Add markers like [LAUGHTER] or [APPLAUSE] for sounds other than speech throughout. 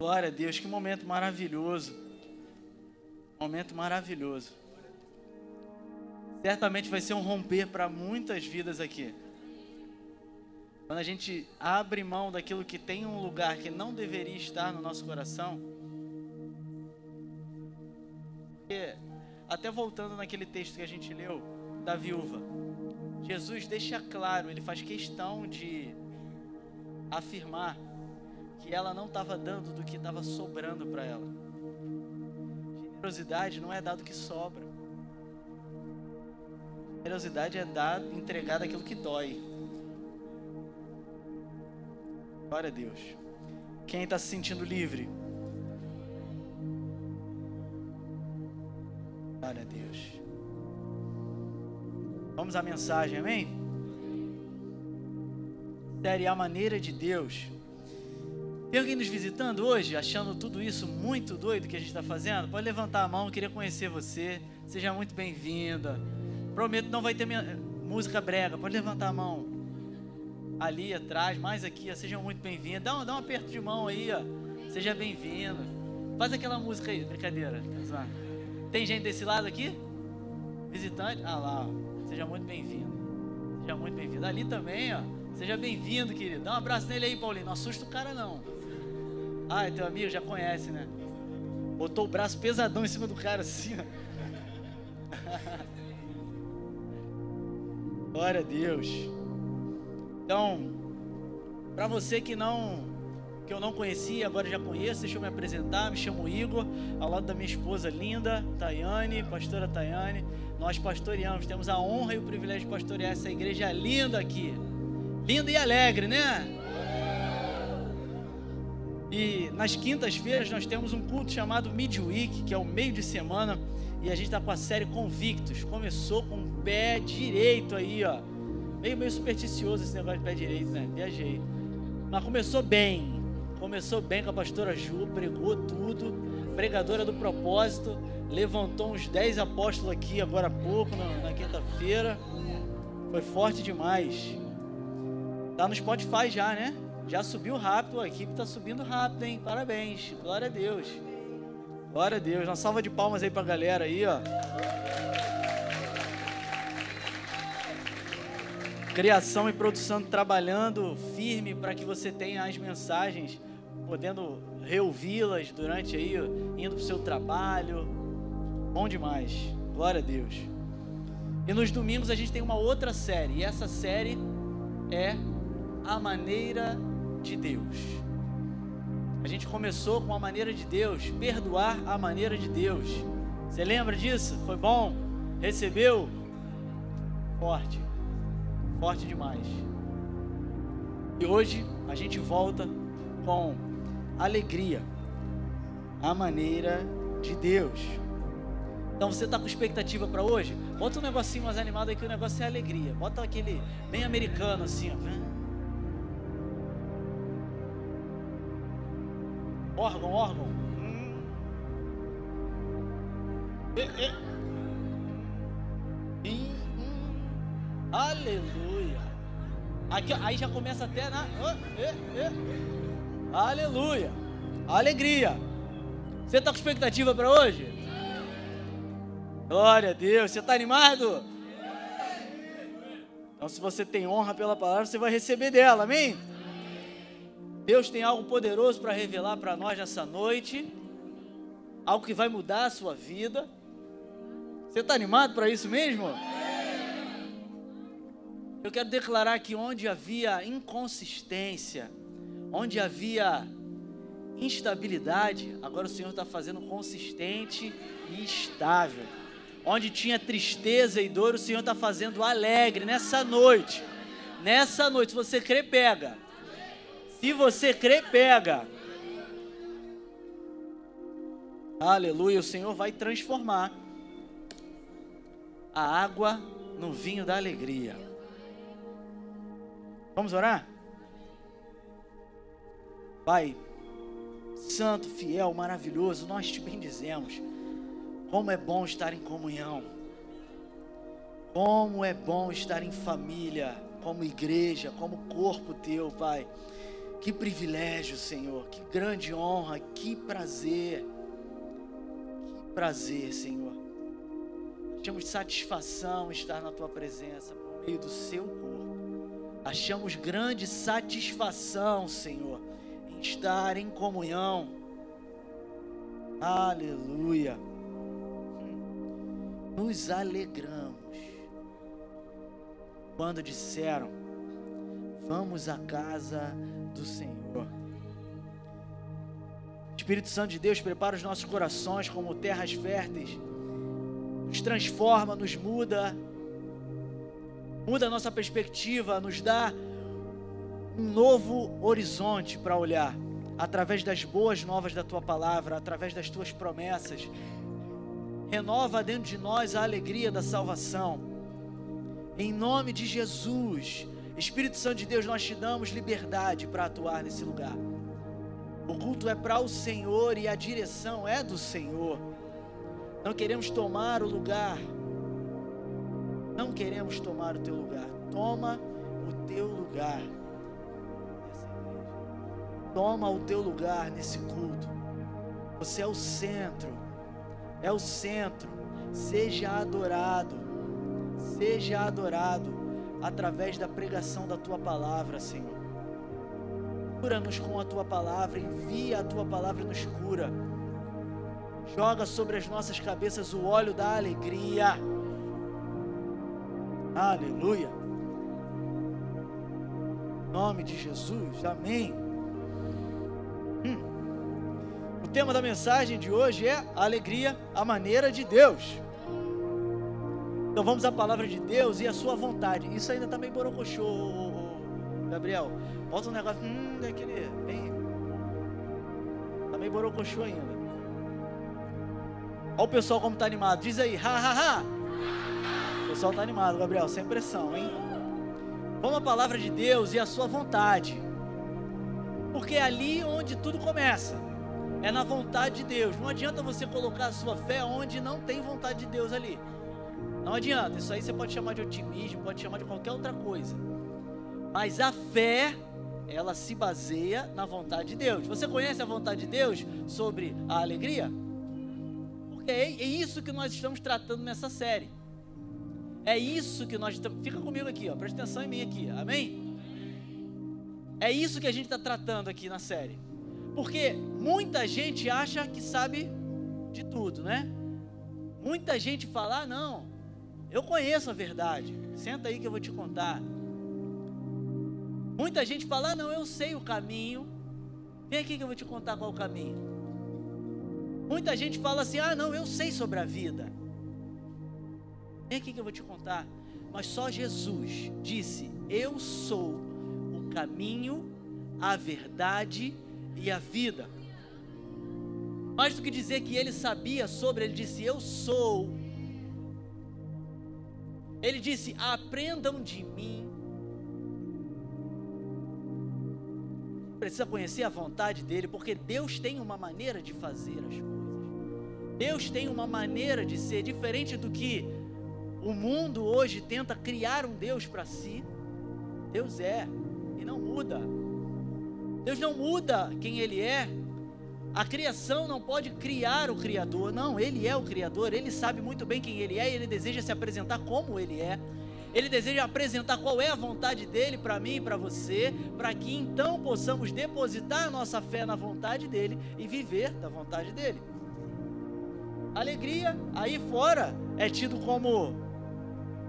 Glória a Deus, que momento maravilhoso. Momento maravilhoso. Certamente vai ser um romper para muitas vidas aqui. Quando a gente abre mão daquilo que tem um lugar que não deveria estar no nosso coração. Até voltando naquele texto que a gente leu, da viúva. Jesus deixa claro, ele faz questão de afirmar que ela não estava dando do que estava sobrando para ela. Generosidade não é dado que sobra. Generosidade é dar, entregar daquilo que dói. Glória a Deus. Quem está se sentindo livre? Glória a Deus. Vamos à mensagem, amém? Série A Maneira de Deus. Tem alguém nos visitando hoje, achando tudo isso muito doido que a gente está fazendo? Pode levantar a mão, queria conhecer você. Seja muito bem-vinda. Prometo, não vai ter minha, música brega. Pode levantar a mão. Ali atrás, mais aqui, ó, sejam muito bem-vindos. Dá, um, dá um aperto de mão aí, ó. Seja bem-vindo. Faz aquela música aí, brincadeira. Tem gente desse lado aqui? Visitante? Ah lá, ó. Seja muito bem-vindo. Seja muito bem-vindo. Ali também, ó. Seja bem-vindo, querido. Dá um abraço nele aí, Paulinho. Não assusta o cara, não. Ah, é teu amigo, já conhece, né? Botou o braço pesadão em cima do cara assim, ó. [LAUGHS] Glória a Deus. Então, para você que não que eu não conhecia, agora já conheço, deixa eu me apresentar, me chamo Igor, ao lado da minha esposa linda, Tayane, pastora Tayane. Nós pastoreamos, temos a honra e o privilégio de pastorear essa igreja linda aqui. Linda e alegre, né? E nas quintas-feiras nós temos um culto chamado Midweek, que é o meio de semana, e a gente está com a série Convictos. Começou com o pé direito aí, ó. Meio meio supersticioso esse negócio de pé direito, né? Viajei. Mas começou bem. Começou bem com a pastora Ju, pregou tudo. Pregadora do propósito. Levantou uns 10 apóstolos aqui agora há pouco, na, na quinta-feira. Foi forte demais. Tá no Spotify já, né? Já subiu rápido, a equipe está subindo rápido, hein? Parabéns. Glória a Deus. Glória a Deus. Uma salva de palmas aí para a galera aí, ó. Criação e produção trabalhando firme para que você tenha as mensagens, podendo reouvi-las durante aí, indo para o seu trabalho. Bom demais. Glória a Deus. E nos domingos a gente tem uma outra série, e essa série é A Maneira de Deus. A gente começou com a maneira de Deus, perdoar a maneira de Deus. Você lembra disso? Foi bom? Recebeu? Forte. Forte demais. E hoje a gente volta com alegria. A maneira de Deus. Então você está com expectativa para hoje? Bota um negocinho mais animado aí que o negócio é alegria. Bota aquele bem americano assim, ó. Órgão, órgão. Hum. E, e. E, hum. Aleluia. Aqui, aí já começa até na. Oh, Aleluia. Alegria. Você está com expectativa para hoje? Glória a Deus. Você está animado? Então, se você tem honra pela palavra, você vai receber dela, amém? Deus tem algo poderoso para revelar para nós nessa noite, algo que vai mudar a sua vida. Você está animado para isso mesmo? Eu quero declarar que onde havia inconsistência, onde havia instabilidade, agora o Senhor está fazendo consistente e estável. Onde tinha tristeza e dor, o Senhor está fazendo alegre nessa noite. Nessa noite, se você crê, pega. Se você crê, pega. Aleluia, o Senhor vai transformar a água no vinho da alegria. Vamos orar? Pai, santo, fiel, maravilhoso, nós te bendizemos. Como é bom estar em comunhão. Como é bom estar em família, como igreja, como corpo teu, Pai. Que privilégio, Senhor, que grande honra, que prazer. Que prazer, Senhor. Achamos satisfação estar na tua presença por meio do seu corpo. Achamos grande satisfação, Senhor, em estar em comunhão. Aleluia. Nos alegramos quando disseram: Vamos à casa do Senhor. Espírito Santo de Deus prepara os nossos corações como terras férteis, nos transforma, nos muda, muda a nossa perspectiva, nos dá um novo horizonte para olhar, através das boas novas da tua palavra, através das tuas promessas. Renova dentro de nós a alegria da salvação. Em nome de Jesus, Espírito Santo de Deus, nós te damos liberdade para atuar nesse lugar. O culto é para o Senhor e a direção é do Senhor. Não queremos tomar o lugar. Não queremos tomar o teu lugar. Toma o teu lugar. Toma o teu lugar nesse culto. Você é o centro. É o centro. Seja adorado. Seja adorado através da pregação da tua palavra, Senhor. Cura-nos com a tua palavra, envia a tua palavra e nos cura. Joga sobre as nossas cabeças o óleo da alegria. Aleluia. Em nome de Jesus, amém. Hum. O tema da mensagem de hoje é alegria, a maneira de Deus. Então vamos à palavra de Deus e a sua vontade. Isso ainda está meio borocochô, Gabriel. Bota um negócio, hum, daquele, bem... Está meio borocochô ainda. Olha o pessoal como está animado. Diz aí, ha, ha, ha. O pessoal está animado, Gabriel, sem pressão, hein? Vamos à palavra de Deus e a sua vontade. Porque é ali onde tudo começa. É na vontade de Deus. Não adianta você colocar a sua fé onde não tem vontade de Deus ali. Não adianta, isso aí você pode chamar de otimismo, pode chamar de qualquer outra coisa. Mas a fé, ela se baseia na vontade de Deus. Você conhece a vontade de Deus sobre a alegria? Porque é, é isso que nós estamos tratando nessa série. É isso que nós estamos. Fica comigo aqui, ó. Presta atenção em mim aqui. Amém? É isso que a gente está tratando aqui na série. Porque muita gente acha que sabe de tudo, né? Muita gente fala, ah, não, eu conheço a verdade. Senta aí que eu vou te contar. Muita gente fala: ah, não, eu sei o caminho. Vem aqui que eu vou te contar qual o caminho. Muita gente fala assim: ah, não, eu sei sobre a vida. Vem aqui que eu vou te contar. Mas só Jesus disse: Eu sou o caminho, a verdade e a vida. Mais do que dizer que ele sabia sobre, ele disse: Eu sou ele disse: Aprendam de mim. Precisa conhecer a vontade dele, porque Deus tem uma maneira de fazer as coisas. Deus tem uma maneira de ser diferente do que o mundo hoje tenta criar um Deus para si. Deus é e não muda. Deus não muda quem ele é, a criação não pode criar o Criador, não, Ele é o Criador, Ele sabe muito bem quem Ele é e Ele deseja se apresentar como Ele é. Ele deseja apresentar qual é a vontade dele para mim e para você, para que então possamos depositar nossa fé na vontade dele e viver da vontade dele. Alegria aí fora é tido como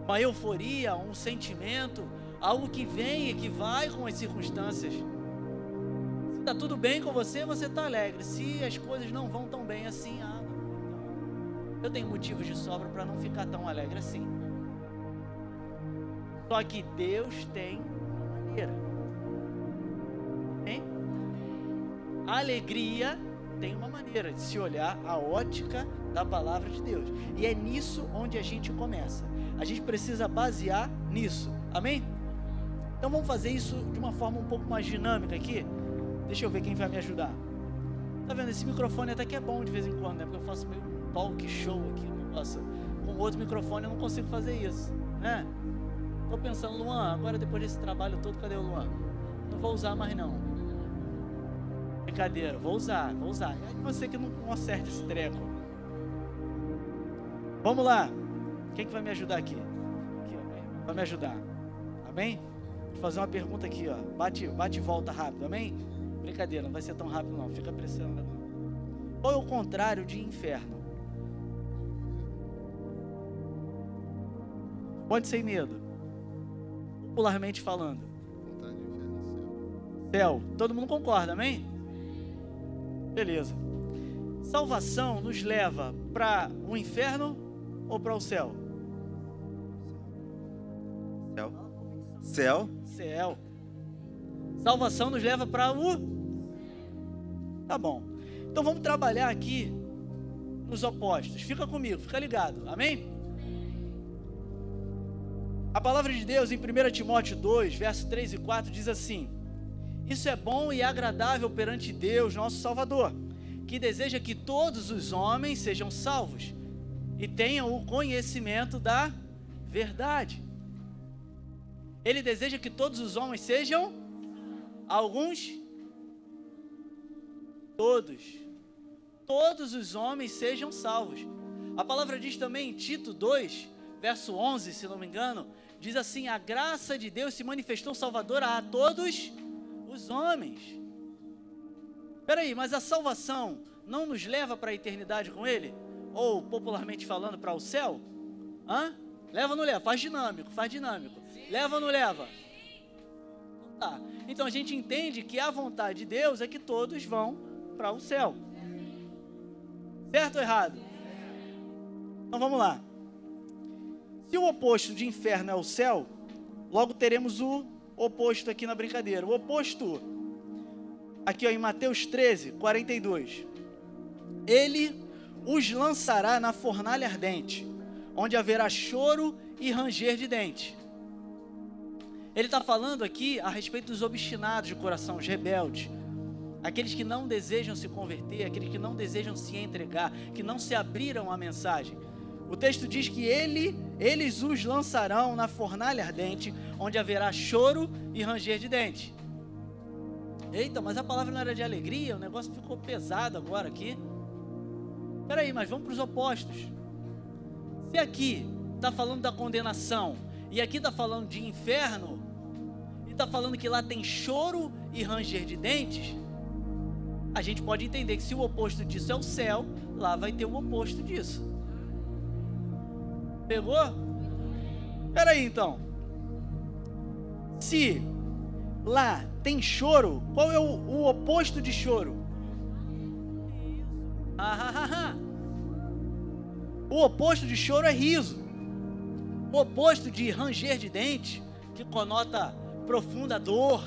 uma euforia, um sentimento, algo que vem e que vai com as circunstâncias está tudo bem com você, você está alegre. Se as coisas não vão tão bem assim, ah, eu tenho motivos de sobra para não ficar tão alegre assim. Só que Deus tem uma maneira. Hein? Alegria tem uma maneira de se olhar a ótica da palavra de Deus. E é nisso onde a gente começa. A gente precisa basear nisso. Amém? Então vamos fazer isso de uma forma um pouco mais dinâmica aqui. Deixa eu ver quem vai me ajudar. Tá vendo? Esse microfone até que é bom de vez em quando, né? Porque eu faço meio talk show aqui. Nossa, com outro microfone eu não consigo fazer isso, né? Tô pensando, Luan, agora depois desse trabalho todo, cadê o Luan? Não vou usar mais não. Brincadeira, vou usar, vou usar. É você que não conserta esse treco. Vamos lá. Quem que vai me ajudar aqui? aqui vai me ajudar. Amém? Vou fazer uma pergunta aqui, ó. Bate, bate e volta rápido, amém? Brincadeira, não vai ser tão rápido não. Fica pressionando. Qual é o contrário de inferno? Pode sem medo. Popularmente falando. Céu. Todo mundo concorda, amém? Beleza. Salvação nos leva para o inferno ou para o céu? Céu. Céu. Céu. Salvação nos leva para o. Tá bom. Então vamos trabalhar aqui nos opostos. Fica comigo, fica ligado. Amém? A palavra de Deus em 1 Timóteo 2, verso 3 e 4 diz assim: Isso é bom e agradável perante Deus, nosso Salvador, que deseja que todos os homens sejam salvos e tenham o conhecimento da verdade. Ele deseja que todos os homens sejam alguns todos. Todos os homens sejam salvos. A palavra diz também em Tito 2, verso 11, se não me engano, diz assim: A graça de Deus se manifestou salvadora a todos os homens. Peraí, mas a salvação não nos leva para a eternidade com Ele? Ou, popularmente falando, para o céu? Hã? Leva ou não leva? Faz dinâmico, faz dinâmico. Leva ou não leva? Tá. Então a gente entende que a vontade de Deus é que todos vão para o céu. Certo ou errado? Então vamos lá. Se o oposto de inferno é o céu, logo teremos o oposto aqui na brincadeira. O oposto, aqui ó, em Mateus 13, 42. Ele os lançará na fornalha ardente, onde haverá choro e ranger de dente. Ele está falando aqui a respeito dos obstinados de coração, os rebeldes, aqueles que não desejam se converter, aqueles que não desejam se entregar, que não se abriram à mensagem. O texto diz que ele, eles os lançarão na fornalha ardente, onde haverá choro e ranger de dente. Eita, mas a palavra não era de alegria, o negócio ficou pesado agora aqui. Peraí, mas vamos para os opostos. Se aqui está falando da condenação, e aqui está falando de inferno, e está falando que lá tem choro e ranger de dentes, a gente pode entender que se o oposto disso é o céu, lá vai ter o oposto disso. Pegou? Espera aí então. Se lá tem choro, qual é o, o oposto de choro? Ah, ah, ah, ah. O oposto de choro é riso. O oposto de ranger de dente, que conota profunda dor,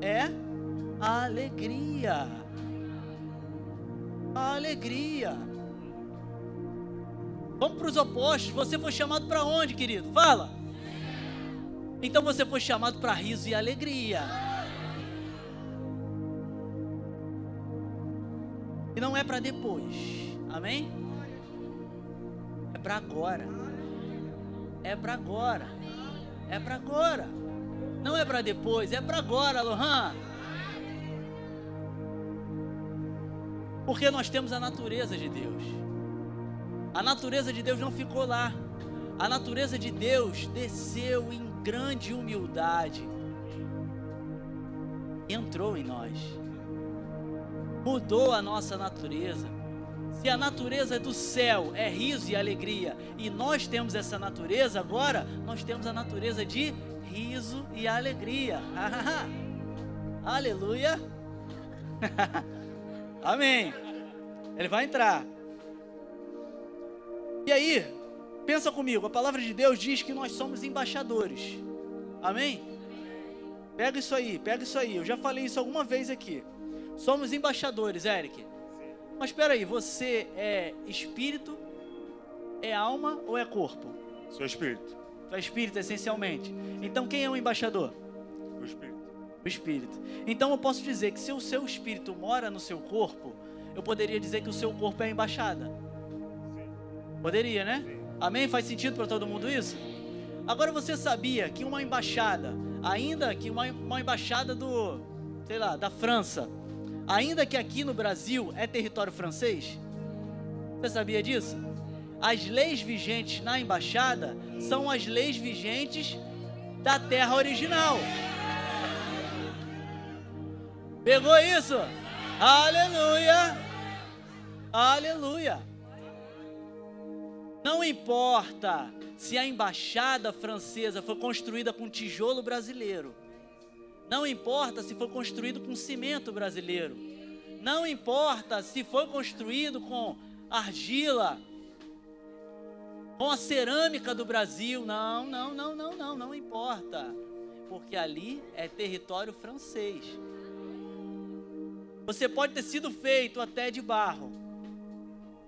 é a alegria. A alegria. Vamos para os opostos. Você foi chamado para onde, querido? Fala. Então você foi chamado para riso e alegria. E não é para depois. Amém? Para agora. É para agora. É para agora. Não é para depois, é para agora, Lohan. Porque nós temos a natureza de Deus. A natureza de Deus não ficou lá. A natureza de Deus desceu em grande humildade. Entrou em nós. Mudou a nossa natureza. Se a natureza do céu é riso e alegria, e nós temos essa natureza agora, nós temos a natureza de riso e alegria. [LAUGHS] Aleluia. [LAUGHS] Amém. Ele vai entrar. E aí, pensa comigo, a palavra de Deus diz que nós somos embaixadores. Amém? Pega isso aí, pega isso aí. Eu já falei isso alguma vez aqui. Somos embaixadores, Eric. Mas espera aí, você é espírito, é alma ou é corpo? Sou espírito. Sou espírito, essencialmente. Então quem é o embaixador? O espírito. O espírito. Então eu posso dizer que se o seu espírito mora no seu corpo, eu poderia dizer que o seu corpo é a embaixada. Poderia, né? Amém? Faz sentido para todo mundo isso? Agora você sabia que uma embaixada, ainda que uma, uma embaixada do, sei lá, da França, ainda que aqui no Brasil é território francês, você sabia disso? As leis vigentes na embaixada são as leis vigentes da terra original. Pegou isso? Aleluia! Aleluia! Não importa se a embaixada francesa foi construída com tijolo brasileiro. Não importa se foi construído com cimento brasileiro. Não importa se foi construído com argila, com a cerâmica do Brasil. Não, não, não, não, não, não importa. Porque ali é território francês. Você pode ter sido feito até de barro.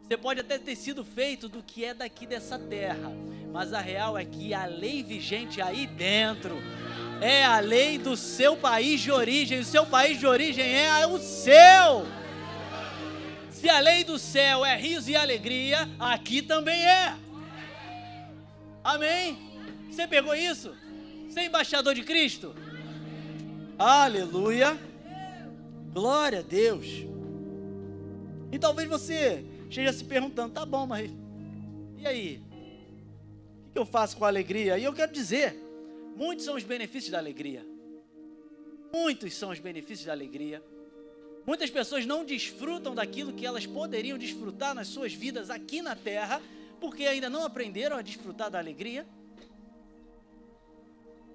Você pode até ter sido feito do que é daqui dessa terra. Mas a real é que a lei vigente aí dentro é a lei do seu país de origem. O seu país de origem é o seu. Se a lei do céu é riso e alegria, aqui também é. Amém? Você pegou isso? Você é embaixador de Cristo? Aleluia. Glória a Deus. E talvez você esteja se perguntando, tá bom, mas e aí? O que eu faço com a alegria? E eu quero dizer, muitos são os benefícios da alegria. Muitos são os benefícios da alegria. Muitas pessoas não desfrutam daquilo que elas poderiam desfrutar nas suas vidas aqui na terra, porque ainda não aprenderam a desfrutar da alegria.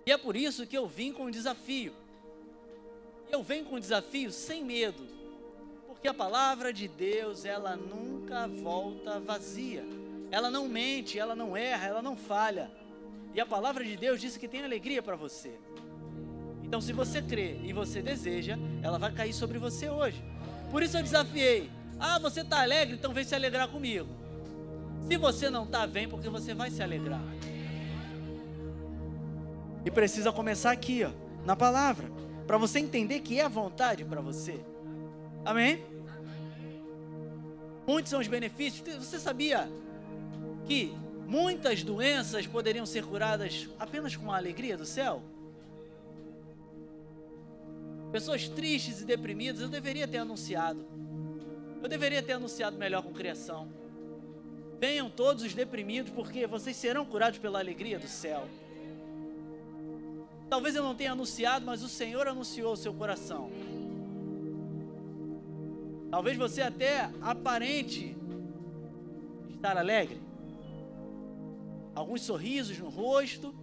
E é por isso que eu vim com um desafio eu venho com o desafio sem medo, porque a palavra de Deus, ela nunca volta vazia. Ela não mente, ela não erra, ela não falha. E a palavra de Deus diz que tem alegria para você. Então, se você crê e você deseja, ela vai cair sobre você hoje. Por isso eu desafiei. Ah, você está alegre, então vem se alegrar comigo. Se você não está, vem porque você vai se alegrar. E precisa começar aqui, ó, na palavra para você entender que é a vontade para você. Amém? Muitos são os benefícios. Você sabia que muitas doenças poderiam ser curadas apenas com a alegria do céu? Pessoas tristes e deprimidas, eu deveria ter anunciado. Eu deveria ter anunciado melhor com criação. Venham todos os deprimidos, porque vocês serão curados pela alegria do céu. Talvez eu não tenha anunciado, mas o Senhor anunciou o seu coração. Talvez você até aparente estar alegre. Alguns sorrisos no rosto,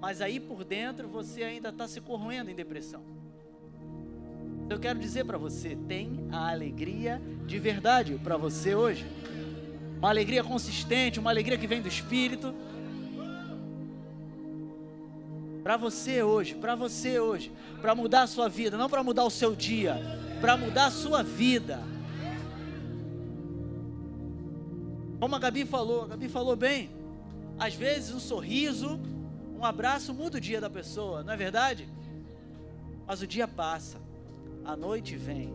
mas aí por dentro você ainda está se corroendo em depressão. Eu quero dizer para você: tem a alegria de verdade para você hoje. Uma alegria consistente, uma alegria que vem do Espírito para você hoje, para você hoje, para mudar a sua vida, não para mudar o seu dia, para mudar a sua vida. Como a Gabi falou, a Gabi falou bem. Às vezes um sorriso, um abraço muda o dia da pessoa, não é verdade? Mas o dia passa, a noite vem.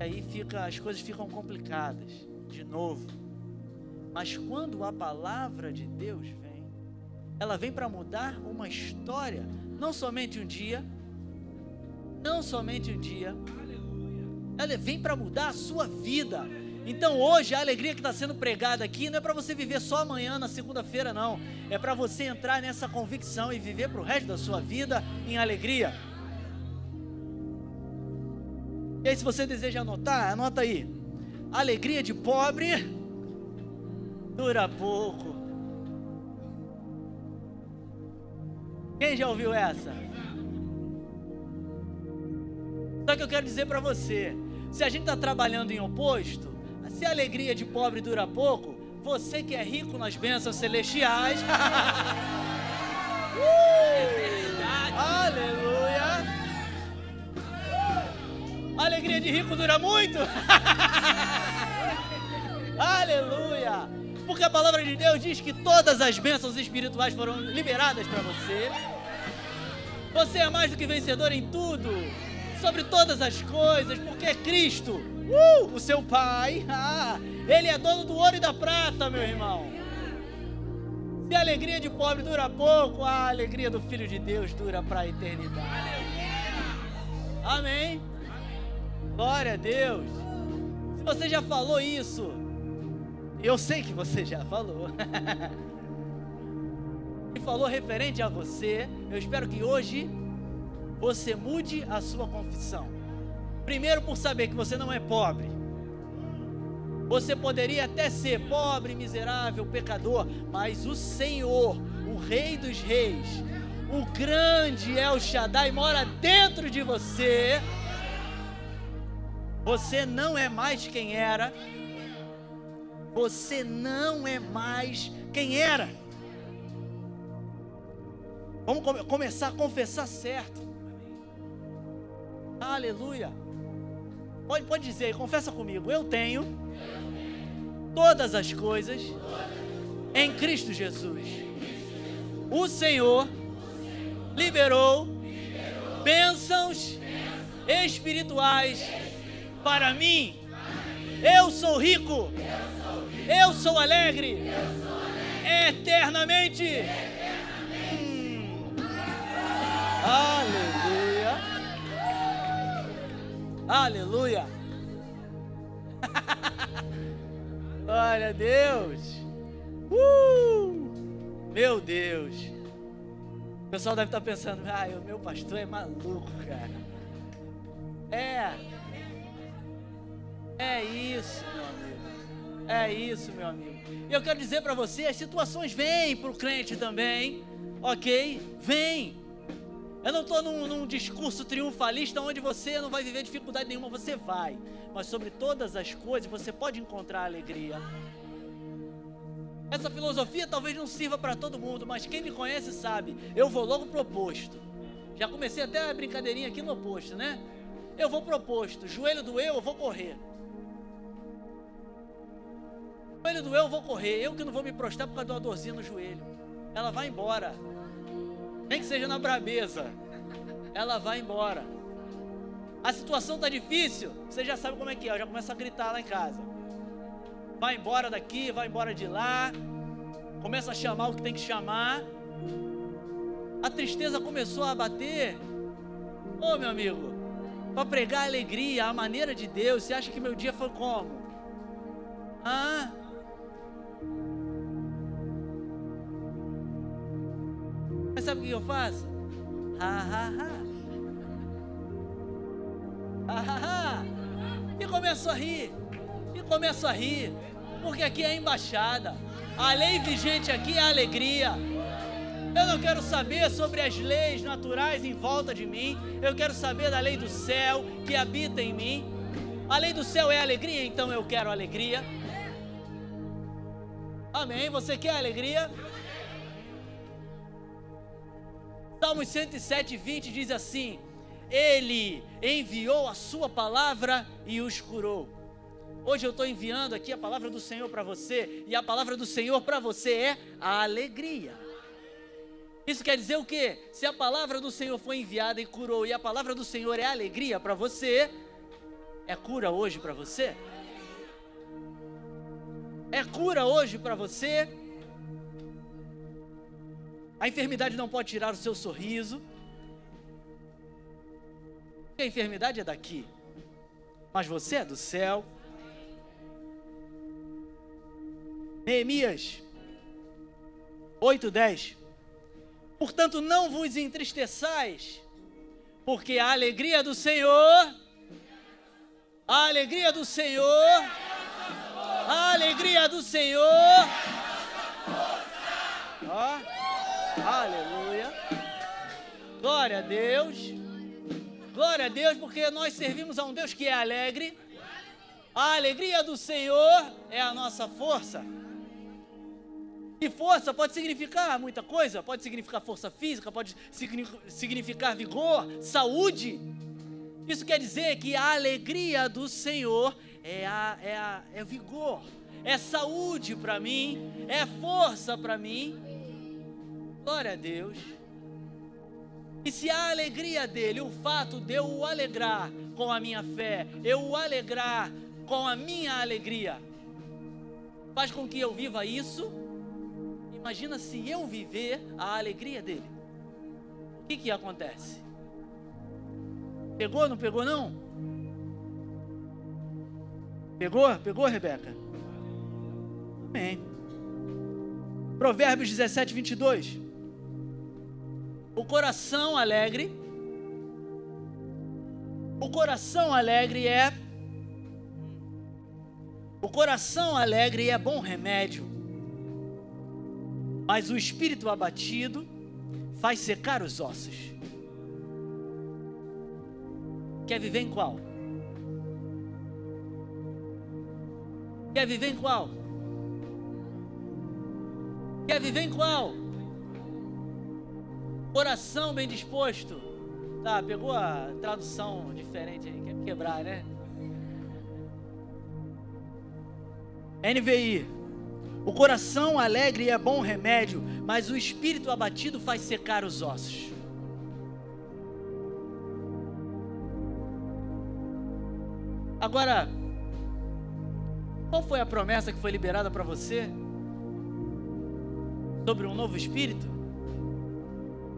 E aí fica, as coisas ficam complicadas de novo. Mas quando a palavra de Deus vem, ela vem para mudar uma história, não somente um dia, não somente um dia, ela vem para mudar a sua vida. Então hoje a alegria que está sendo pregada aqui não é para você viver só amanhã, na segunda-feira, não. É para você entrar nessa convicção e viver para o resto da sua vida em alegria. E aí, se você deseja anotar, anota aí. Alegria de pobre dura pouco. Quem já ouviu essa? Só que eu quero dizer para você: se a gente está trabalhando em oposto, se a alegria de pobre dura pouco, você que é rico nas bênçãos celestiais. [LAUGHS] uh, aleluia! A alegria de rico dura muito. [LAUGHS] aleluia! Porque a palavra de Deus diz que todas as bênçãos espirituais foram liberadas para você. Você é mais do que vencedor em tudo, sobre todas as coisas, porque é Cristo, uh, o seu Pai, [LAUGHS] ah, Ele é dono do ouro e da prata, meu irmão. Se a alegria de pobre dura pouco, a alegria do Filho de Deus dura para a eternidade. Amém. Glória a Deus. Se você já falou isso, eu sei que você já falou. [LAUGHS] e falou referente a você, eu espero que hoje você mude a sua confissão. Primeiro, por saber que você não é pobre. Você poderia até ser pobre, miserável, pecador, mas o Senhor, o Rei dos Reis, o grande El Shaddai mora dentro de você. Você não é mais quem era. Você não é mais quem era. Vamos come começar a confessar certo. Aleluia. Pode, pode dizer, confessa comigo. Eu tenho todas as coisas em Cristo Jesus. O Senhor liberou bênçãos espirituais para mim. Eu sou rico. Eu sou alegre. Eternamente. Hum. Aleluia. Aleluia. [LAUGHS] Glória a Deus. Uh! Meu Deus. O pessoal deve estar pensando, ah, o meu pastor é maluco, cara. É. É isso, meu amigo. É isso, meu amigo. E eu quero dizer para você, as situações vêm para o crente também, ok? Vem. Eu não estou num, num, discurso triunfalista onde você não vai viver dificuldade nenhuma, você vai. Mas sobre todas as coisas você pode encontrar alegria. Essa filosofia talvez não sirva para todo mundo, mas quem me conhece sabe, eu vou logo pro oposto. Já comecei até a brincadeirinha aqui no oposto, né? Eu vou pro oposto. Joelho doeu, eu vou correr. Joelho doeu, eu vou correr. Eu que não vou me prostrar por causa de uma dorzinha no joelho. Ela vai embora. Nem que seja na brabeza, ela vai embora. A situação está difícil, você já sabe como é que é, já começo a gritar lá em casa. Vai embora daqui, vai embora de lá, começa a chamar o que tem que chamar. A tristeza começou a bater. Ô oh, meu amigo, para pregar a alegria, a maneira de Deus, você acha que meu dia foi como? Ah, Mas sabe o que eu faço? Ha, ha, ha. Ha, ha, ha. E começo a rir. E começo a rir. Porque aqui é a embaixada. A lei vigente aqui é alegria. Eu não quero saber sobre as leis naturais em volta de mim. Eu quero saber da lei do céu que habita em mim. A lei do céu é alegria, então eu quero alegria. Amém? Você quer alegria? Salmos 107, 20 diz assim: Ele enviou a sua palavra e os curou. Hoje eu estou enviando aqui a palavra do Senhor para você, e a palavra do Senhor para você é a alegria. Isso quer dizer o quê? Se a palavra do Senhor foi enviada e curou, e a palavra do Senhor é alegria para você, é cura hoje para você? É cura hoje para você? A enfermidade não pode tirar o seu sorriso. A enfermidade é daqui, mas você é do céu. Neemias 8:10. Portanto, não vos entristeçais, porque a alegria do Senhor, a alegria do Senhor, a alegria do Senhor. Ó. Aleluia. Glória a Deus. Glória a Deus, porque nós servimos a um Deus que é alegre. A alegria do Senhor é a nossa força. E força pode significar muita coisa, pode significar força física, pode significar vigor, saúde. Isso quer dizer que a alegria do Senhor é, a, é, a, é vigor, é saúde para mim, é força para mim. Glória a Deus. E se a alegria dele, o fato de eu o alegrar com a minha fé, eu o alegrar com a minha alegria, faz com que eu viva isso, Imagina se eu viver a alegria dele. O que que acontece? Pegou, não pegou não? Pegou? Pegou, Rebeca? Amém. Provérbios 17, 22. O coração alegre. O coração alegre é. O coração alegre é bom remédio. Mas o espírito abatido faz secar os ossos. Quer viver em qual? Quer viver em qual? Quer viver em qual? Coração bem disposto. Tá, pegou a tradução diferente aí, quer me quebrar, né? NVI. O coração alegre é bom remédio, mas o espírito abatido faz secar os ossos. Agora, qual foi a promessa que foi liberada para você sobre um novo espírito?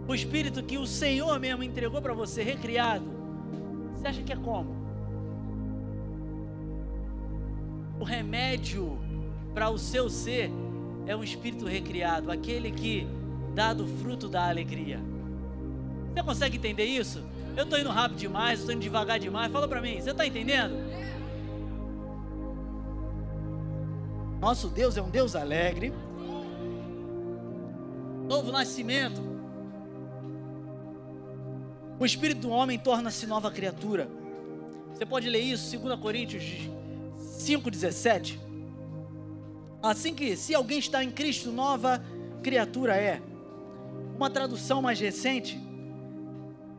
O espírito que o Senhor mesmo entregou para você, recriado. Você acha que é como? O remédio para o seu ser é um espírito recriado, aquele que dá do fruto da alegria. Você consegue entender isso? Eu estou indo rápido demais, estou indo devagar demais. Fala para mim, você está entendendo? Nosso Deus é um Deus alegre. Novo nascimento. O espírito do homem torna-se nova criatura. Você pode ler isso, 2 Coríntios 5,17. Assim que, se alguém está em Cristo, nova criatura é. Uma tradução mais recente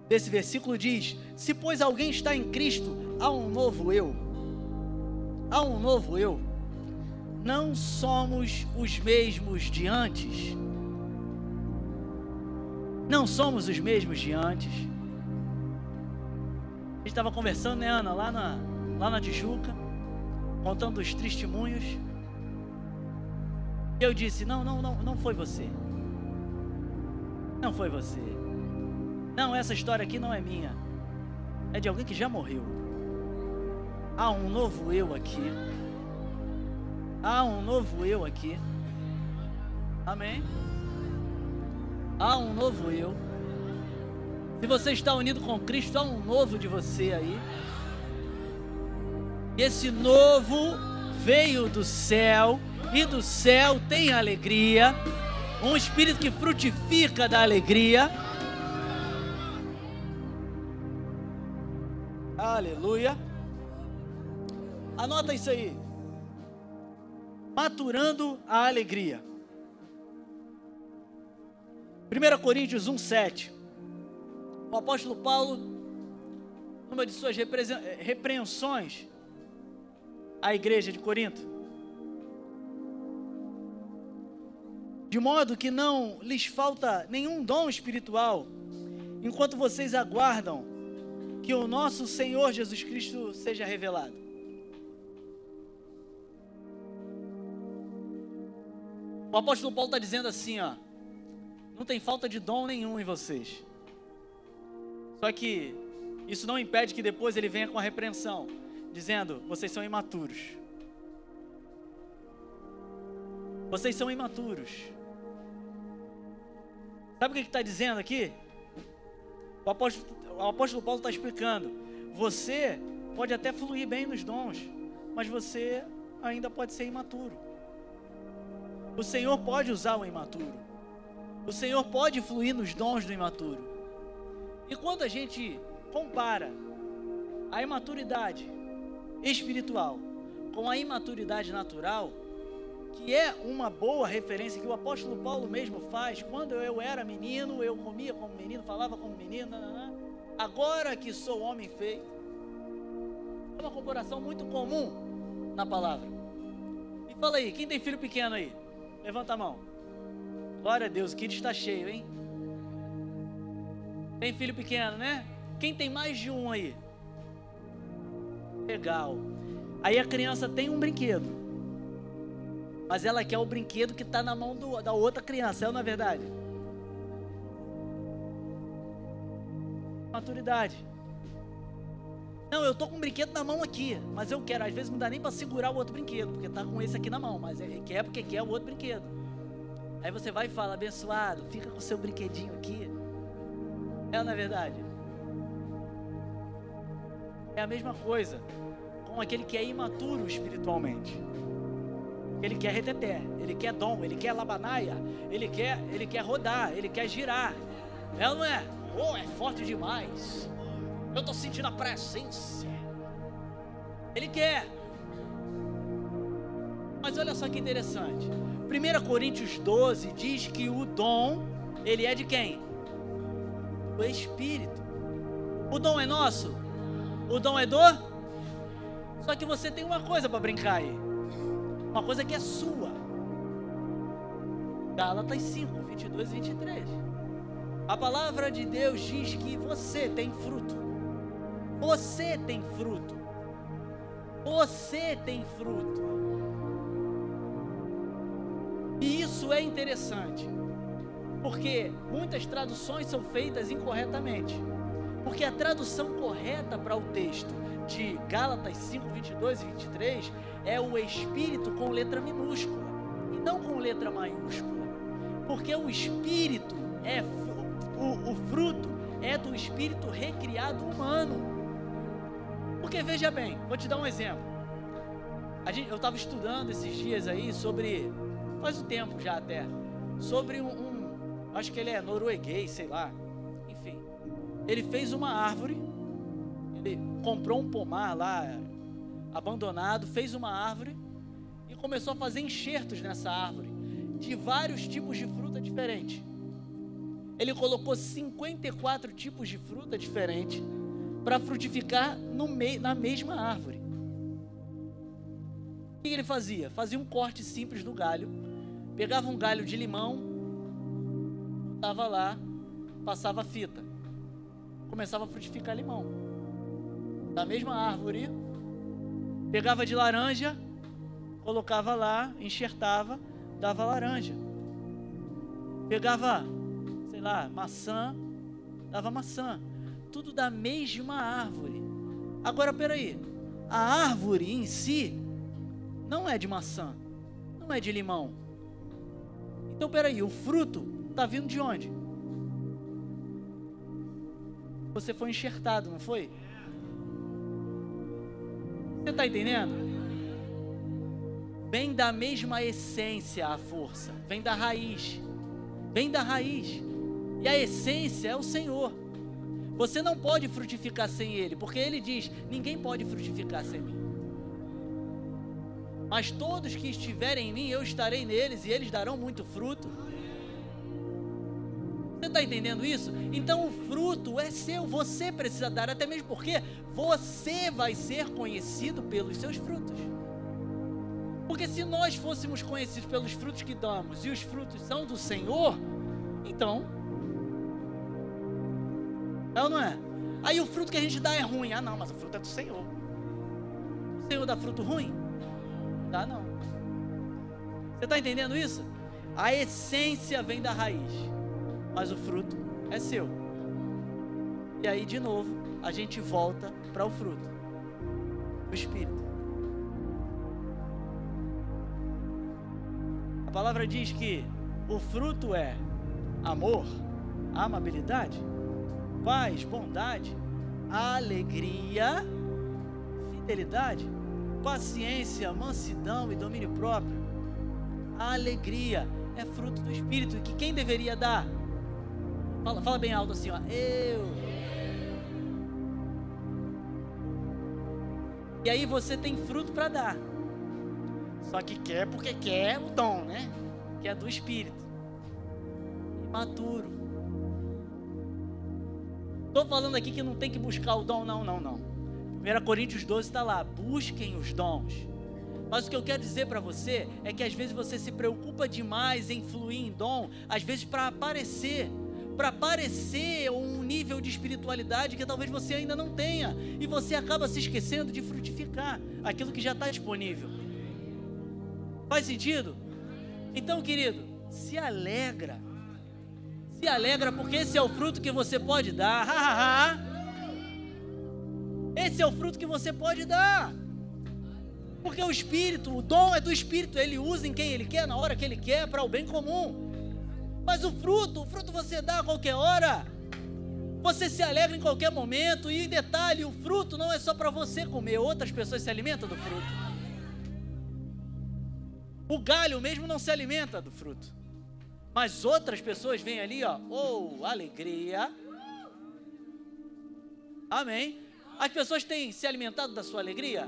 desse versículo diz: Se, pois, alguém está em Cristo, há um novo eu. Há um novo eu. Não somos os mesmos de antes. Não somos os mesmos de antes. Gente estava conversando, né, Ana, lá na, lá na Tijuca, contando os testemunhos. Eu disse: não, não, não, não foi você. Não foi você. Não, essa história aqui não é minha. É de alguém que já morreu. Há um novo eu aqui. Há um novo eu aqui. Amém? Há um novo eu. Se você está unido com Cristo, há um novo de você aí. Esse novo veio do céu e do céu tem alegria, um espírito que frutifica da alegria. Aleluia. Anota isso aí. Maturando a alegria. 1 Coríntios 1, 7. O apóstolo Paulo, numa de suas repreensões à igreja de Corinto, de modo que não lhes falta nenhum dom espiritual, enquanto vocês aguardam que o nosso Senhor Jesus Cristo seja revelado. O apóstolo Paulo está dizendo assim, ó, não tem falta de dom nenhum em vocês. Só que isso não impede que depois ele venha com a repreensão, dizendo: vocês são imaturos. Vocês são imaturos. Sabe o que está dizendo aqui? O apóstolo, o apóstolo Paulo está explicando. Você pode até fluir bem nos dons, mas você ainda pode ser imaturo. O Senhor pode usar o imaturo. O Senhor pode fluir nos dons do imaturo. E quando a gente compara a imaturidade espiritual com a imaturidade natural, que é uma boa referência que o apóstolo Paulo mesmo faz. Quando eu era menino, eu comia como menino, falava como menino. Agora que sou homem feito. É uma comparação muito comum na palavra. E fala aí, quem tem filho pequeno aí? Levanta a mão. Glória a Deus, o kit está cheio, hein? Tem filho pequeno, né? Quem tem mais de um aí? Legal. Aí a criança tem um brinquedo. Mas ela quer o brinquedo que está na mão do, da outra criança, é é verdade? Maturidade. Não, eu tô com um brinquedo na mão aqui, mas eu quero. Às vezes não dá nem para segurar o outro brinquedo, porque tá com esse aqui na mão, mas ele quer porque quer o outro brinquedo. Aí você vai e fala, abençoado, fica com o seu brinquedinho aqui. É é verdade? É a mesma coisa com aquele que é imaturo espiritualmente. Ele quer reteté, ele quer dom, ele quer labanaia, ele quer, ele quer rodar, ele quer girar. É ou não é? Oh, é forte demais. Eu estou sentindo a presença. Ele quer. Mas olha só que interessante. 1 Coríntios 12 diz que o dom, ele é de quem? O Espírito. O dom é nosso? O dom é do? Só que você tem uma coisa para brincar aí. Uma coisa que é sua. Gálatas 5, 22 e 23. A palavra de Deus diz que você tem fruto. Você tem fruto. Você tem fruto. E isso é interessante. Porque muitas traduções são feitas incorretamente. Porque a tradução correta para o texto de Gálatas 5, 22 e 23 é o Espírito com letra minúscula e não com letra maiúscula. Porque o Espírito é o, o fruto é do Espírito recriado humano. Porque veja bem, vou te dar um exemplo. Gente, eu estava estudando esses dias aí sobre, faz um tempo já até, sobre um, um, acho que ele é norueguês, sei lá, enfim. Ele fez uma árvore, ele comprou um pomar lá, abandonado, fez uma árvore e começou a fazer enxertos nessa árvore, de vários tipos de fruta diferente. Ele colocou 54 tipos de fruta diferentes para frutificar na mesma árvore. O que ele fazia? Fazia um corte simples do galho, pegava um galho de limão, estava lá, passava fita, começava a frutificar limão. Da mesma árvore, pegava de laranja, colocava lá, enxertava, dava laranja. Pegava, sei lá, maçã, dava maçã tudo da mesma árvore. Agora, peraí, a árvore em si não é de maçã, não é de limão. Então, peraí, o fruto está vindo de onde? Você foi enxertado, não foi? Você está entendendo? Vem da mesma essência a força, vem da raiz, vem da raiz. E a essência é o Senhor. Você não pode frutificar sem Ele, porque Ele diz: ninguém pode frutificar sem mim. Mas todos que estiverem em mim, eu estarei neles e eles darão muito fruto. Está entendendo isso? Então o fruto é seu, você precisa dar, até mesmo porque você vai ser conhecido pelos seus frutos. Porque se nós fôssemos conhecidos pelos frutos que damos e os frutos são do Senhor, então é ou não é? Aí o fruto que a gente dá é ruim. Ah, não, mas o fruto é do Senhor. O Senhor dá fruto ruim? Dá não. Você está entendendo isso? A essência vem da raiz, mas o fruto é seu. E aí, de novo, a gente volta para o fruto, o Espírito. A palavra diz que o fruto é amor, amabilidade, paz, bondade, alegria, fidelidade, paciência, mansidão e domínio próprio. A alegria é fruto do Espírito, que quem deveria dar? Fala, fala bem alto assim, ó. Eu. E aí você tem fruto para dar. Só que quer porque quer o dom, né? Que é do Espírito. Imaturo. Estou falando aqui que não tem que buscar o dom, não, não, não. 1 Coríntios 12 está lá, busquem os dons. Mas o que eu quero dizer para você é que às vezes você se preocupa demais em fluir em dom, às vezes para aparecer, para aparecer um nível de espiritualidade que talvez você ainda não tenha, e você acaba se esquecendo de frutificar aquilo que já está disponível. Faz sentido? Então, querido, se alegra. Se alegra porque esse é o fruto que você pode dar. Esse é o fruto que você pode dar. Porque o Espírito, o dom é do Espírito, ele usa em quem ele quer, na hora que ele quer, para o bem comum. Mas o fruto, o fruto você dá a qualquer hora. Você se alegra em qualquer momento. E detalhe, o fruto não é só para você comer, outras pessoas se alimentam do fruto. O galho mesmo não se alimenta do fruto. Mas outras pessoas vêm ali, ó, oh, alegria. Amém. As pessoas têm se alimentado da sua alegria?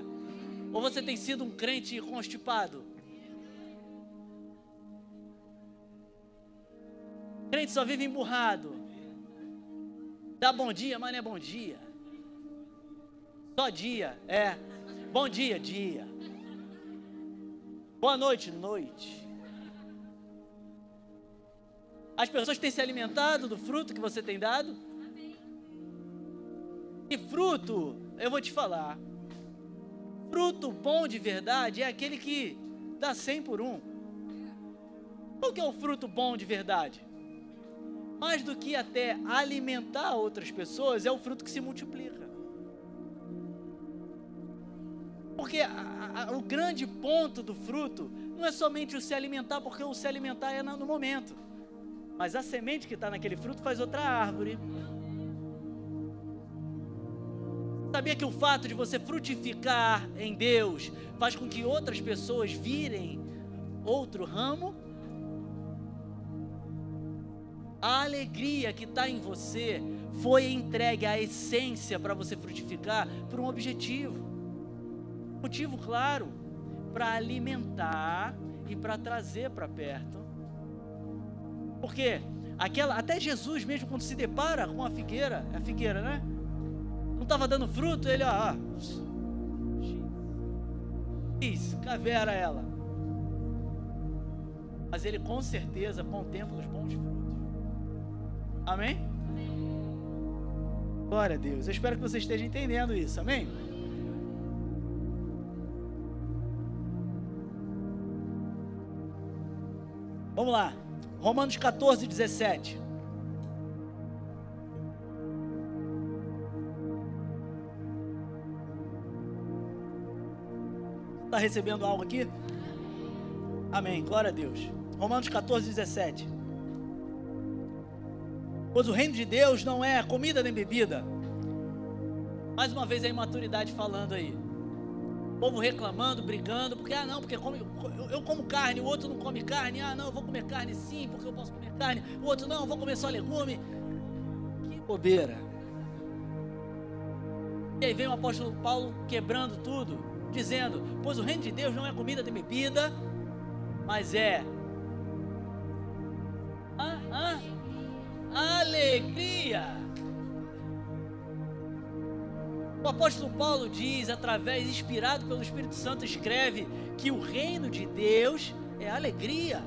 Ou você tem sido um crente constipado? Crente só vive emburrado. Dá bom dia, mas não é bom dia. Só dia, é. Bom dia, dia. Boa noite, noite. As pessoas têm se alimentado do fruto que você tem dado? E fruto, eu vou te falar. Fruto bom de verdade é aquele que dá 100 por um. Qual que é o fruto bom de verdade? Mais do que até alimentar outras pessoas, é o fruto que se multiplica. Porque a, a, o grande ponto do fruto não é somente o se alimentar, porque o se alimentar é no momento. Mas a semente que está naquele fruto faz outra árvore. Sabia que o fato de você frutificar em Deus faz com que outras pessoas virem outro ramo? A alegria que está em você foi entregue à essência para você frutificar por um objetivo. Motivo claro, para alimentar e para trazer para perto. Porque aquela, até Jesus mesmo quando se depara com a figueira, é a figueira, né? não estava dando fruto, ele, ó, X, caveira ela. Mas ele com certeza contempla os bons frutos. Amém? Glória a Deus. Eu espero que você esteja entendendo isso. Amém? Vamos lá. Romanos 14, 17. Está recebendo algo aqui? Amém. Glória a Deus. Romanos 14, 17. Pois o reino de Deus não é comida nem bebida. Mais uma vez a imaturidade falando aí. O povo reclamando, brigando, porque, ah, não, porque come, eu, eu como carne, o outro não come carne. Ah, não, eu vou comer carne sim, porque eu posso comer carne. O outro, não, eu vou comer só legume. Que bobeira. E aí vem o apóstolo Paulo quebrando tudo dizendo: Pois o reino de Deus não é comida de bebida, mas é alegria. O apóstolo Paulo diz, através, inspirado pelo Espírito Santo, escreve que o reino de Deus é alegria.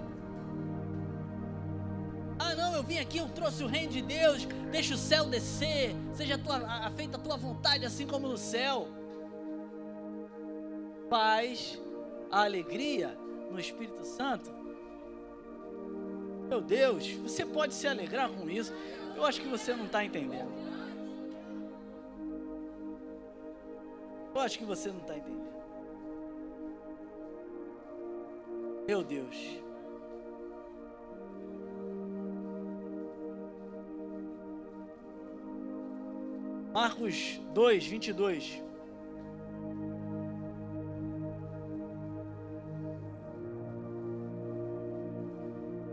Ah, não, eu vim aqui, eu trouxe o reino de Deus, deixa o céu descer, seja a tua, a, feita a tua vontade, assim como no céu paz, alegria no Espírito Santo. Meu Deus, você pode se alegrar com isso. Eu acho que você não está entendendo. Eu acho que você não está entendendo. Meu Deus. Marcos 2, 22.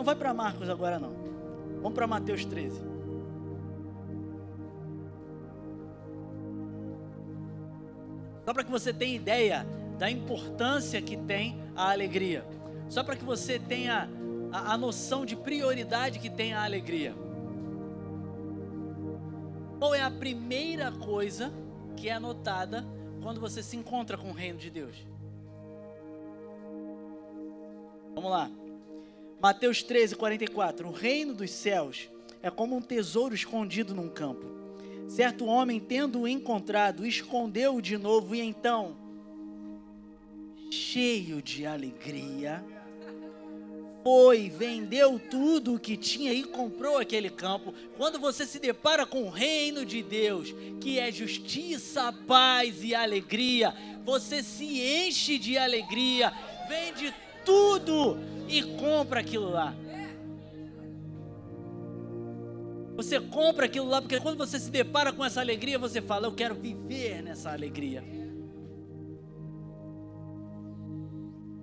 Não vai para Marcos agora não. Vamos para Mateus 13. Só para que você tenha ideia da importância que tem a alegria. Só para que você tenha a, a noção de prioridade que tem a alegria. Qual é a primeira coisa que é anotada quando você se encontra com o reino de Deus? Vamos lá. Mateus 13, 44. O reino dos céus é como um tesouro escondido num campo. Certo homem, tendo-o encontrado, escondeu-o de novo e então cheio de alegria, foi, vendeu tudo o que tinha e comprou aquele campo. Quando você se depara com o reino de Deus, que é justiça, paz e alegria, você se enche de alegria, vende tudo e compra aquilo lá. Você compra aquilo lá, porque quando você se depara com essa alegria, você fala: Eu quero viver nessa alegria.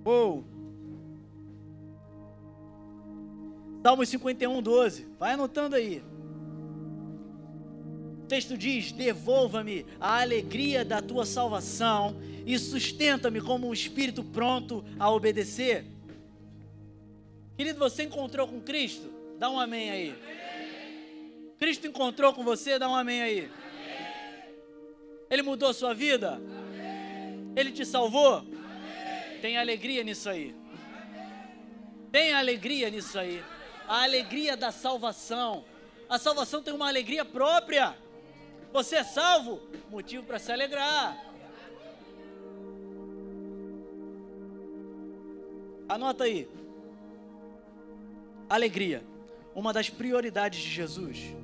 Uou! Salmos 51, 12. Vai anotando aí. Texto diz: Devolva-me a alegria da tua salvação e sustenta-me como um espírito pronto a obedecer. Querido, você encontrou com Cristo? Dá um amém aí. Cristo encontrou com você? Dá um amém aí. Ele mudou sua vida? Ele te salvou? Tem alegria nisso aí. Tem alegria nisso aí a alegria da salvação. A salvação tem uma alegria própria. Você é salvo, motivo para se alegrar. Anota aí. Alegria, uma das prioridades de Jesus.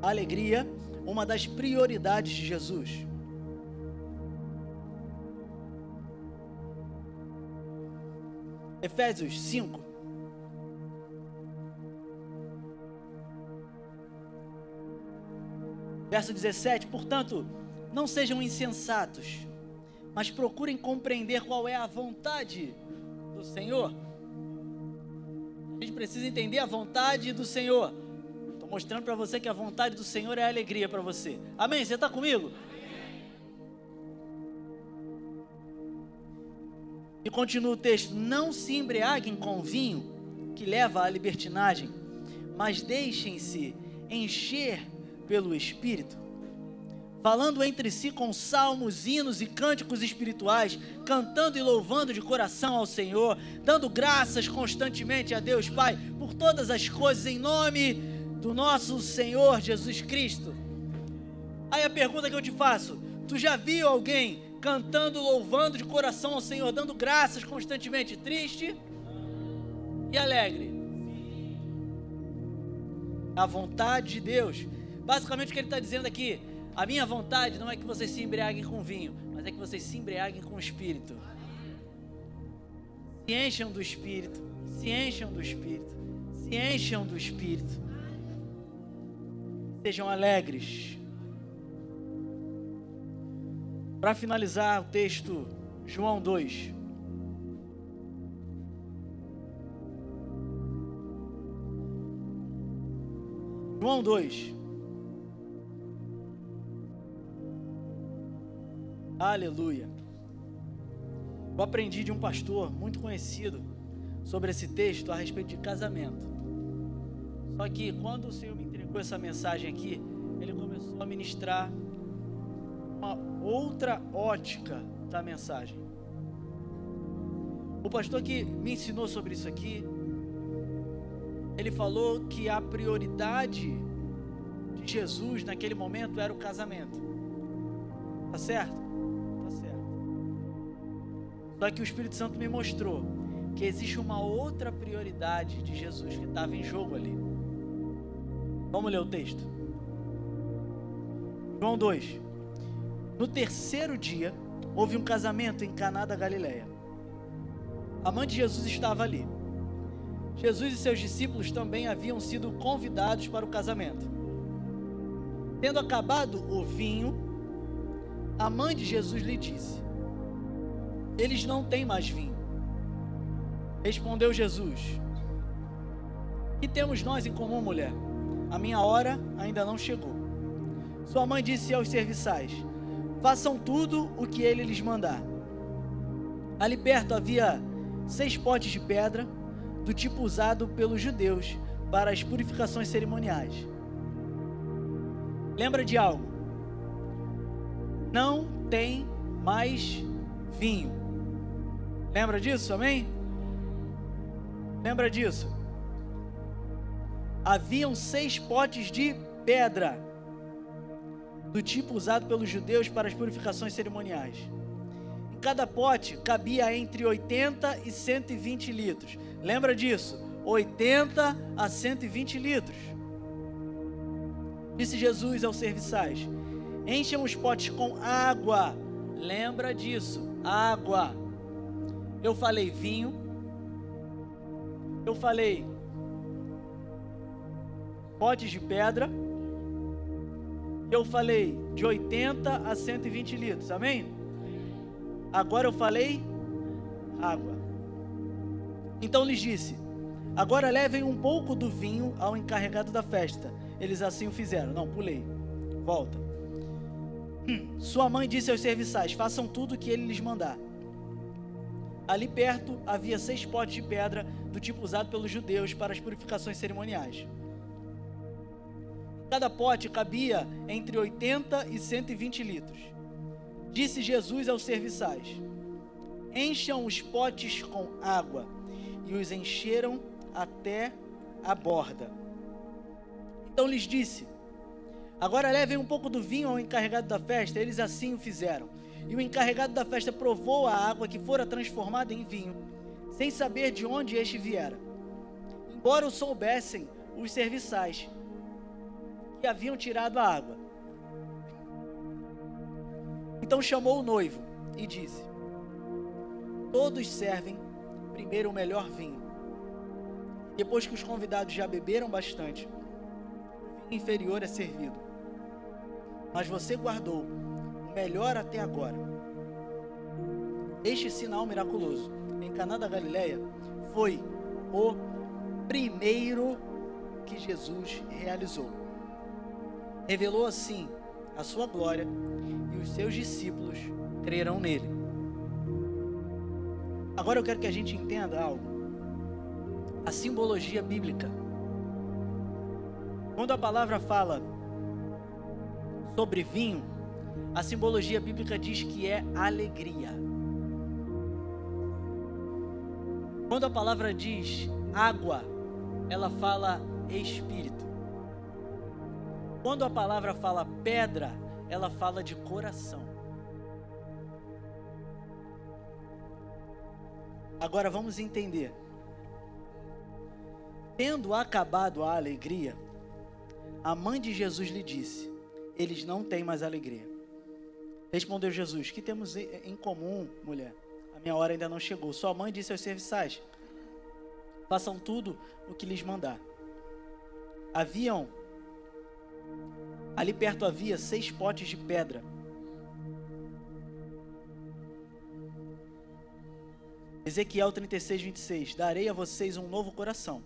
Alegria, uma das prioridades de Jesus. Efésios 5. Verso 17: Portanto, não sejam insensatos, mas procurem compreender qual é a vontade do Senhor. A gente precisa entender a vontade do Senhor. Estou mostrando para você que a vontade do Senhor é alegria para você. Amém? Você está comigo? Continua o texto: Não se embriaguem com vinho, que leva à libertinagem, mas deixem-se encher pelo Espírito, falando entre si com salmos, hinos e cânticos espirituais, cantando e louvando de coração ao Senhor, dando graças constantemente a Deus Pai por todas as coisas, em nome do nosso Senhor Jesus Cristo. Aí a pergunta que eu te faço: tu já viu alguém cantando, louvando de coração ao Senhor, dando graças constantemente, triste e alegre. A vontade de Deus. Basicamente o que ele está dizendo aqui, a minha vontade não é que vocês se embriaguem com vinho, mas é que vocês se embriaguem com o Espírito. Se encham do Espírito, se encham do Espírito, se encham do Espírito. Sejam alegres Para finalizar o texto, João 2. João 2. Aleluia. Eu aprendi de um pastor muito conhecido sobre esse texto a respeito de casamento. Só que quando o Senhor me entregou essa mensagem aqui, ele começou a ministrar uma outra ótica da mensagem. O pastor que me ensinou sobre isso aqui, ele falou que a prioridade de Jesus naquele momento era o casamento. Tá certo? Tá certo. Só que o Espírito Santo me mostrou que existe uma outra prioridade de Jesus que estava em jogo ali. Vamos ler o texto. João 2. No terceiro dia, houve um casamento em Caná da Galileia. A mãe de Jesus estava ali. Jesus e seus discípulos também haviam sido convidados para o casamento. Tendo acabado o vinho, a mãe de Jesus lhe disse: Eles não têm mais vinho. Respondeu Jesus: Que temos nós em comum, mulher? A minha hora ainda não chegou. Sua mãe disse aos serviçais: façam tudo o que ele lhes mandar. Ali perto havia seis potes de pedra, do tipo usado pelos judeus para as purificações cerimoniais. Lembra de algo? Não tem mais vinho. Lembra disso, amém? Lembra disso? Haviam seis potes de pedra, do tipo usado pelos judeus para as purificações cerimoniais. Em cada pote cabia entre 80 e 120 litros. Lembra disso? 80 a 120 litros. Disse Jesus aos serviçais: Encham os potes com água. Lembra disso? Água. Eu falei vinho. Eu falei potes de pedra. Eu falei de 80 a 120 litros. Amém? Agora eu falei água. Então lhes disse: Agora levem um pouco do vinho ao encarregado da festa. Eles assim o fizeram. Não, pulei. Volta. Hum. Sua mãe disse aos serviçais: Façam tudo o que ele lhes mandar. Ali perto havia seis potes de pedra do tipo usado pelos judeus para as purificações cerimoniais. Cada pote cabia entre 80 e 120 litros. Disse Jesus aos serviçais: Encham os potes com água. E os encheram até a borda. Então lhes disse: Agora levem um pouco do vinho ao encarregado da festa. Eles assim o fizeram. E o encarregado da festa provou a água que fora transformada em vinho, sem saber de onde este viera. Embora o soubessem os serviçais que haviam tirado a água. Então chamou o noivo e disse: Todos servem primeiro o melhor vinho. Depois que os convidados já beberam bastante, o vinho inferior é servido. Mas você guardou o melhor até agora. Este sinal miraculoso em Caná da Galileia foi o primeiro que Jesus realizou. Revelou assim a sua glória e os seus discípulos crerão nele. Agora eu quero que a gente entenda algo a simbologia bíblica. Quando a palavra fala sobre vinho, a simbologia bíblica diz que é alegria. Quando a palavra diz água, ela fala espírito. Quando a palavra fala pedra, ela fala de coração. Agora vamos entender. Tendo acabado a alegria, a mãe de Jesus lhe disse: Eles não têm mais alegria. Respondeu Jesus: Que temos em comum, mulher? A minha hora ainda não chegou. Sua mãe disse aos serviçais: Façam tudo o que lhes mandar. Haviam ali perto havia seis potes de pedra. Ezequiel 36, 26: Darei a vocês um novo coração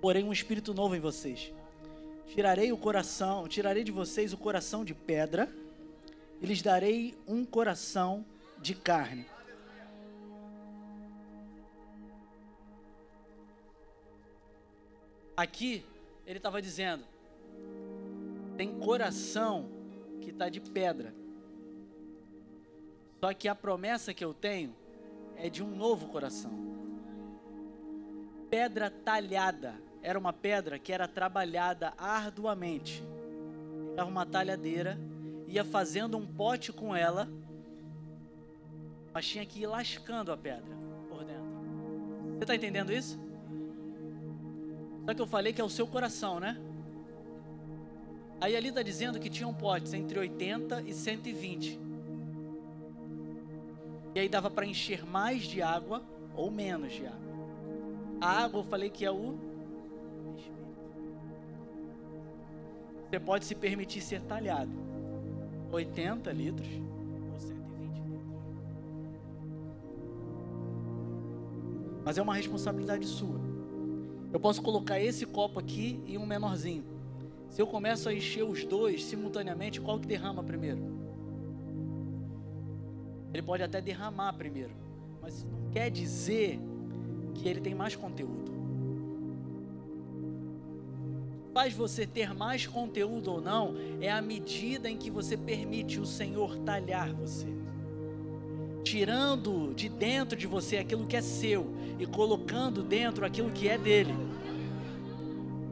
porém um espírito novo em vocês. Tirarei o coração, tirarei de vocês o coração de pedra e lhes darei um coração de carne. Aqui ele estava dizendo: tem coração que está de pedra. Só que a promessa que eu tenho é de um novo coração. Pedra talhada era uma pedra que era trabalhada arduamente. Pegava uma talhadeira, ia fazendo um pote com ela, mas tinha que ir lascando a pedra por dentro. Você está entendendo isso? Só que eu falei que é o seu coração, né? Aí ali está dizendo que tinham potes entre 80 e 120. E aí dava para encher mais de água ou menos de água. A água eu falei que é o Você pode se permitir ser talhado. 80 litros ou 120 litros. Mas é uma responsabilidade sua. Eu posso colocar esse copo aqui e um menorzinho. Se eu começo a encher os dois simultaneamente, qual que derrama primeiro? Ele pode até derramar primeiro, mas não quer dizer que ele tem mais conteúdo faz você ter mais conteúdo ou não é a medida em que você permite o Senhor talhar você. Tirando de dentro de você aquilo que é seu e colocando dentro aquilo que é dele.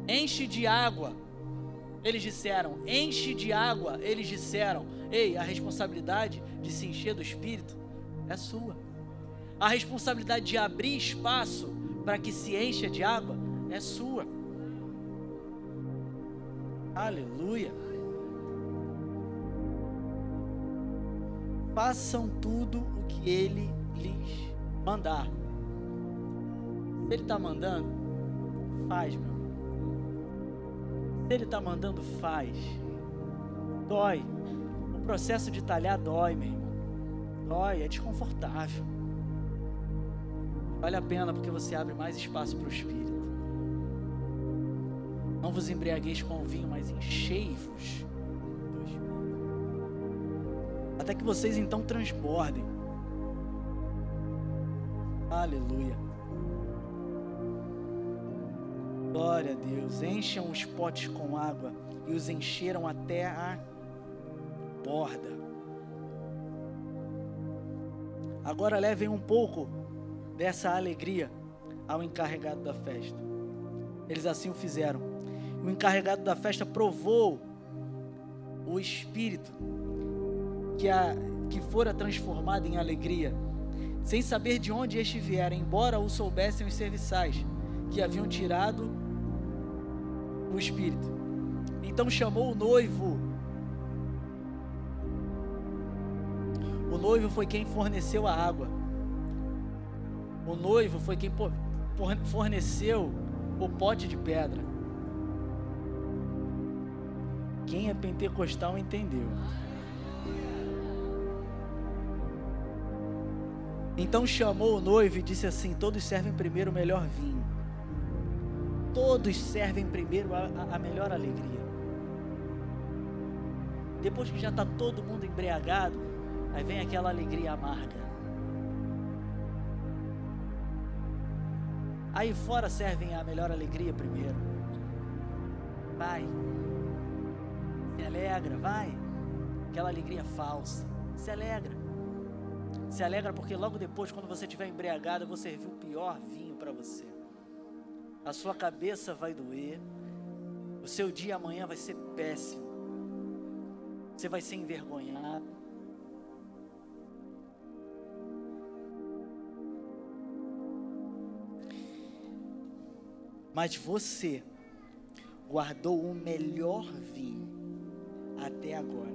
Enche de água eles disseram, enche de água, eles disseram, ei, a responsabilidade de se encher do Espírito é sua. A responsabilidade de abrir espaço para que se encha de água é sua. Aleluia. Façam tudo o que ele lhes mandar. Se ele está mandando, faz, meu. Se ele está mandando, faz. Dói. O processo de talhar dói, meu irmão. Dói, é desconfortável. Vale a pena porque você abre mais espaço para o Espírito. Não vos embriagueis com o vinho, mas enchei-vos do Espírito. Até que vocês então transbordem. Aleluia. Glória a Deus. Encham os potes com água e os encheram até a borda. Agora levem um pouco dessa alegria ao encarregado da festa. Eles assim o fizeram. O encarregado da festa provou o espírito que, a, que fora transformado em alegria, sem saber de onde este viera, embora o soubessem os serviçais que haviam tirado o espírito. Então chamou o noivo. O noivo foi quem forneceu a água. O noivo foi quem forneceu o pote de pedra. Quem é pentecostal entendeu. Então chamou o noivo e disse assim: Todos servem primeiro o melhor vinho. Todos servem primeiro a, a, melhor alegria. Depois que já está todo mundo embriagado, aí vem aquela alegria amarga. Aí fora servem a melhor alegria primeiro. Vai. Se alegra, vai. Aquela alegria falsa. Se alegra. Se alegra porque logo depois, quando você estiver embriagado, eu vou servir o pior vinho para você. A sua cabeça vai doer. O seu dia amanhã vai ser péssimo. Você vai ser envergonhado. mas você guardou o melhor vinho até agora.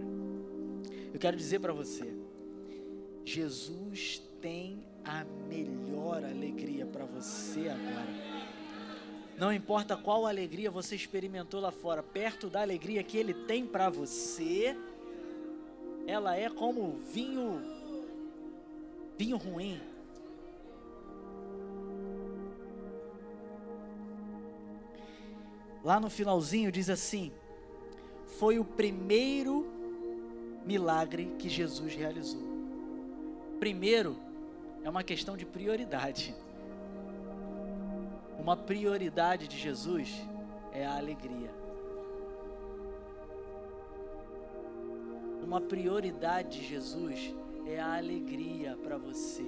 Eu quero dizer para você, Jesus tem a melhor alegria para você agora. Não importa qual alegria você experimentou lá fora, perto da alegria que Ele tem para você, ela é como vinho, vinho ruim. Lá no finalzinho diz assim: foi o primeiro milagre que Jesus realizou. Primeiro é uma questão de prioridade. Uma prioridade de Jesus é a alegria. Uma prioridade de Jesus é a alegria para você.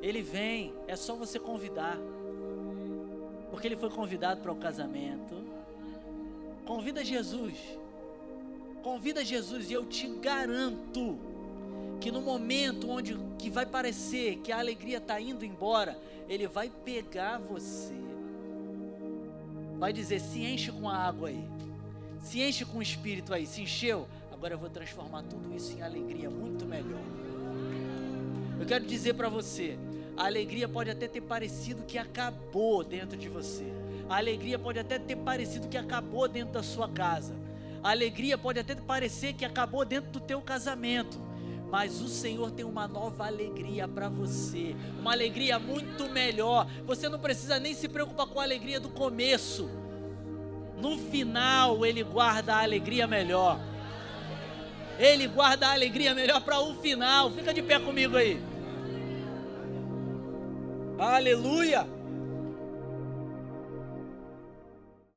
Ele vem, é só você convidar porque ele foi convidado para o casamento. Convida Jesus. Convida Jesus e eu te garanto que no momento onde que vai parecer que a alegria está indo embora, ele vai pegar você. Vai dizer: "Se enche com a água aí. Se enche com o espírito aí, se encheu, agora eu vou transformar tudo isso em alegria muito melhor." Eu quero dizer para você, a alegria pode até ter parecido que acabou dentro de você. A alegria pode até ter parecido que acabou dentro da sua casa. A alegria pode até parecer que acabou dentro do teu casamento. Mas o Senhor tem uma nova alegria para você, uma alegria muito melhor. Você não precisa nem se preocupar com a alegria do começo. No final, Ele guarda a alegria melhor. Ele guarda a alegria melhor para o final. Fica de pé comigo aí. Aleluia!